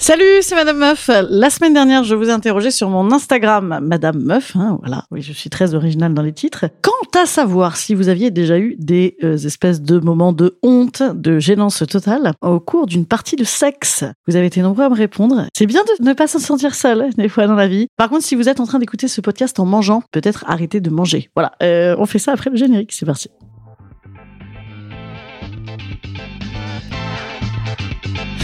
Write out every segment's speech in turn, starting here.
Salut, c'est Madame Meuf. La semaine dernière, je vous ai interrogé sur mon Instagram, Madame Meuf. Hein, voilà, oui, je suis très originale dans les titres. Quant à savoir si vous aviez déjà eu des euh, espèces de moments de honte, de gênance totale au cours d'une partie de sexe, vous avez été nombreux à me répondre. C'est bien de ne pas s'en sentir seul des fois dans la vie. Par contre, si vous êtes en train d'écouter ce podcast en mangeant, peut-être arrêtez de manger. Voilà, euh, on fait ça après le générique. C'est parti.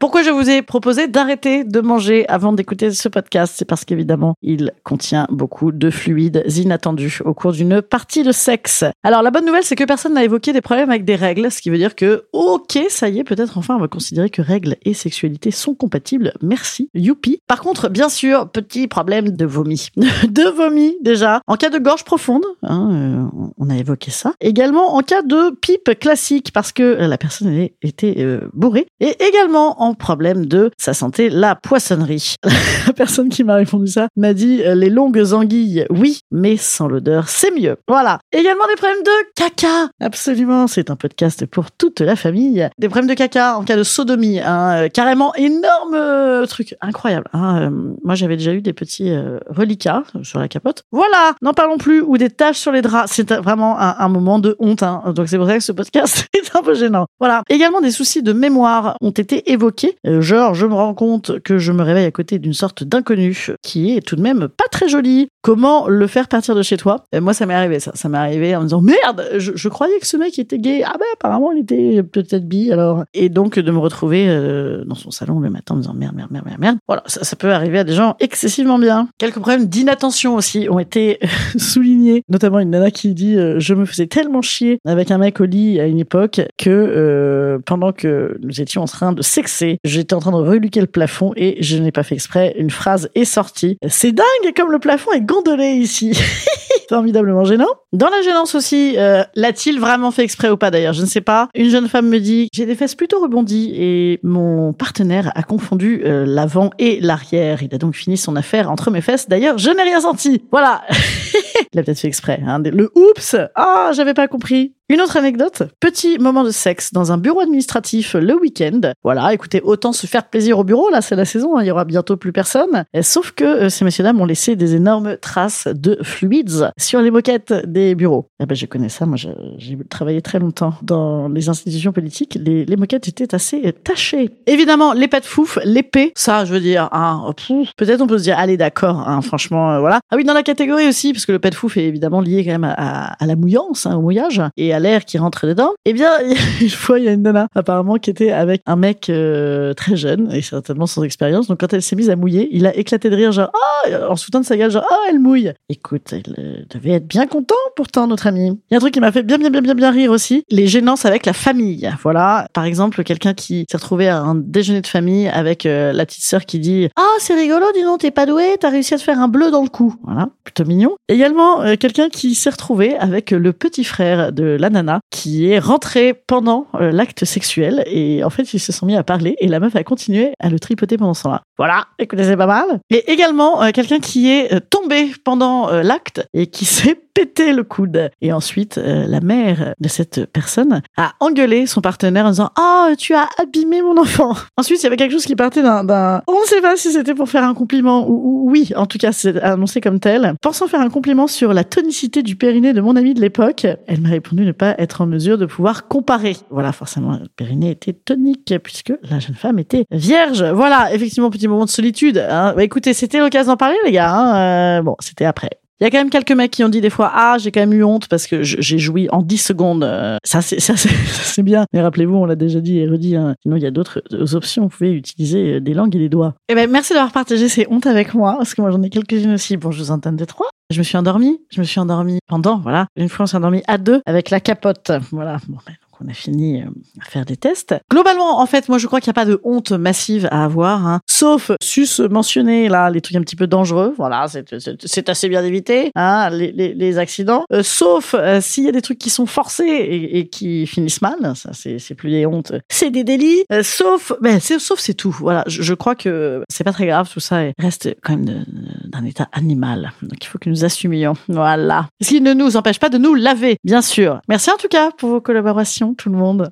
Pourquoi je vous ai proposé d'arrêter de manger avant d'écouter ce podcast? C'est parce qu'évidemment, il contient beaucoup de fluides inattendus au cours d'une partie de sexe. Alors la bonne nouvelle, c'est que personne n'a évoqué des problèmes avec des règles, ce qui veut dire que, ok, ça y est, peut-être enfin on va considérer que règles et sexualité sont compatibles. Merci, youpi. Par contre, bien sûr, petit problème de vomi. de vomi, déjà. En cas de gorge profonde, hein, euh, on a évoqué ça. Également en cas de pipe classique, parce que la personne était euh, bourrée. Et également en problème de sa santé, la poissonnerie. la personne qui m'a répondu ça m'a dit euh, les longues anguilles, oui, mais sans l'odeur, c'est mieux. Voilà. Également des problèmes de caca. Absolument, c'est un podcast pour toute la famille. Des problèmes de caca en cas de sodomie, hein, euh, carrément énorme euh, truc, incroyable. Hein. Moi, j'avais déjà eu des petits reliquats sur la capote. Voilà, n'en parlons plus. Ou des taches sur les draps. C'est vraiment un, un moment de honte. Hein. Donc c'est pour ça que ce podcast est un peu gênant. Voilà. Également des soucis de mémoire ont été évoqués euh, genre, je me rends compte que je me réveille à côté d'une sorte d'inconnu qui est tout de même pas très joli. Comment le faire partir de chez toi Moi, ça m'est arrivé ça. Ça m'est arrivé en me disant merde, je, je croyais que ce mec était gay. Ah ben apparemment il était peut-être bi alors. Et donc de me retrouver euh, dans son salon le matin en me disant merde, merde, merde, merde, merde. Voilà, ça, ça peut arriver à des gens excessivement bien. Quelques problèmes d'inattention aussi ont été soulignés, notamment une nana qui dit euh, je me faisais tellement chier avec un mec au lit à une époque que euh, pendant que nous étions en train de sexer, j'étais en train de reluquer le plafond et je n'ai pas fait exprès. Une phrase est sortie. C'est dingue comme le plafond est gondolé ici. Formidablement gênant. Dans la gênance aussi, euh, l'a-t-il vraiment fait exprès ou pas d'ailleurs? Je ne sais pas. Une jeune femme me dit j'ai des fesses plutôt rebondies et mon partenaire a confondu euh, l'avant et l'arrière. Il a donc fini son affaire entre mes fesses. D'ailleurs, je n'ai rien senti. Voilà. Il a peut-être fait exprès. Hein. Le oups Ah, j'avais pas compris. Une autre anecdote, petit moment de sexe dans un bureau administratif le week-end. Voilà, écoutez, autant se faire plaisir au bureau, là c'est la saison, hein, il y aura bientôt plus personne. Sauf que euh, ces messieurs dames ont laissé des énormes traces de fluides sur les moquettes des bureaux. Eh ben je connais ça, moi j'ai travaillé très longtemps dans les institutions politiques, les, moquettes étaient assez tachées. Évidemment, les de fouf, l'épée, ça je veux dire, hein, peut-être on peut se dire, allez d'accord, hein, franchement, euh, voilà. Ah oui, dans la catégorie aussi, parce que le pet fouf est évidemment lié quand même à, à- à la mouillance, hein, au mouillage, et à l'air qui rentre dedans. Eh bien, une fois, il y a une nana, apparemment, qui était avec un mec euh, très jeune, et certainement sans expérience. Donc, quand elle s'est mise à mouiller, il a éclaté de rire, genre, ah, en soutenant de sa gueule, genre, ah, elle mouille. Écoute, elle euh, devait être bien content, pourtant, notre ami. Il y a un truc qui m'a fait bien, bien, bien, bien, bien rire aussi, les gênances avec la famille. Voilà, par exemple, quelqu'un qui s'est retrouvé à un déjeuner de famille avec euh, la petite sœur qui dit, ah, c'est rigolo, dis donc, t'es pas doué, t'as réussi à te faire un bleu dans le cou. Voilà, plutôt mignon. Également, quelqu'un qui s'est retrouvé avec le petit frère de la nana qui est rentré pendant euh, l'acte sexuel et en fait ils se sont mis à parler et la meuf a continué à le tripoter pendant ce temps-là. Voilà, écoutez, c'est pas mal. Et également euh, quelqu'un qui est euh, tombé pendant l'acte et qui s'est pété le coude. Et ensuite, la mère de cette personne a engueulé son partenaire en disant Oh, tu as abîmé mon enfant. Ensuite, il y avait quelque chose qui partait d'un. d'un- On ne sait pas si c'était pour faire un compliment ou, ou- oui, en tout cas, c'est annoncé comme tel. Pensant faire un compliment sur la tonicité du périnée de mon amie de l'époque, elle m'a répondu pas être en mesure de pouvoir comparer. Voilà, forcément, le périnée était tonique puisque la jeune femme était vierge. Voilà, effectivement, petit moment de solitude. hein. Bah, écoutez, c'était l'occasion d'en parler, les gars. hein. Euh, bon, c'était après. Il y a quand même quelques mecs qui ont dit des fois ah j'ai quand même eu honte parce que j'ai joui en 10 secondes. Euh, Ça c'est ça c'est bien. Mais rappelez-vous on l'a déjà dit et redit. hein. Sinon il y a d'autres options. Vous pouvez utiliser euh, des langues et des doigts. Eh ben merci d'avoir partagé ces hontes avec moi parce que moi j'en ai quelques-unes aussi. Bon je vous en donne deux trois. Je me suis endormie. Je me suis endormie pendant voilà une fois on s'est endormi à deux avec la capote. Voilà. Bon, ben, on a fini euh, à faire des tests. Globalement, en fait, moi, je crois qu'il n'y a pas de honte massive à avoir, hein. sauf sus mentionner là les trucs un petit peu dangereux. Voilà, c'est- assez bien d'éviter hein, les, accidents. Euh, sauf euh, s'il y a des trucs qui sont forcés et, qui finissent mal, ça c'est plus des hontes, c'est des délits. Sauf, ben sauf c'est tout. Voilà, je, crois que c'est pas très grave tout ça reste quand même d'un état animal. Donc il faut que nous assumions. Voilà. Ce qui ne nous empêche pas de nous laver, bien sûr. Merci en tout cas pour vos collaborations, tout le monde.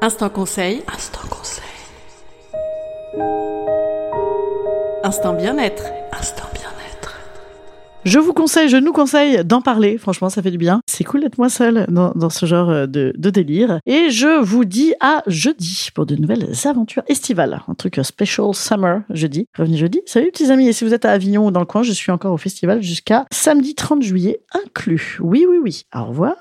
Instant conseil. Instant conseil. Instant bien-être. Je vous conseille, je nous conseille d'en parler. Franchement, ça fait du bien. C'est cool d'être moi seule dans, ce genre euh, de, de délire. Et je vous dis à jeudi pour de nouvelles aventures estivales. Un truc euh, special summer jeudi. Revenez jeudi. Salut petits amis. Et si vous êtes à Avignon ou dans le coin, je suis encore au festival jusqu'à samedi 30 juillet inclus. Oui, oui, oui. Au revoir.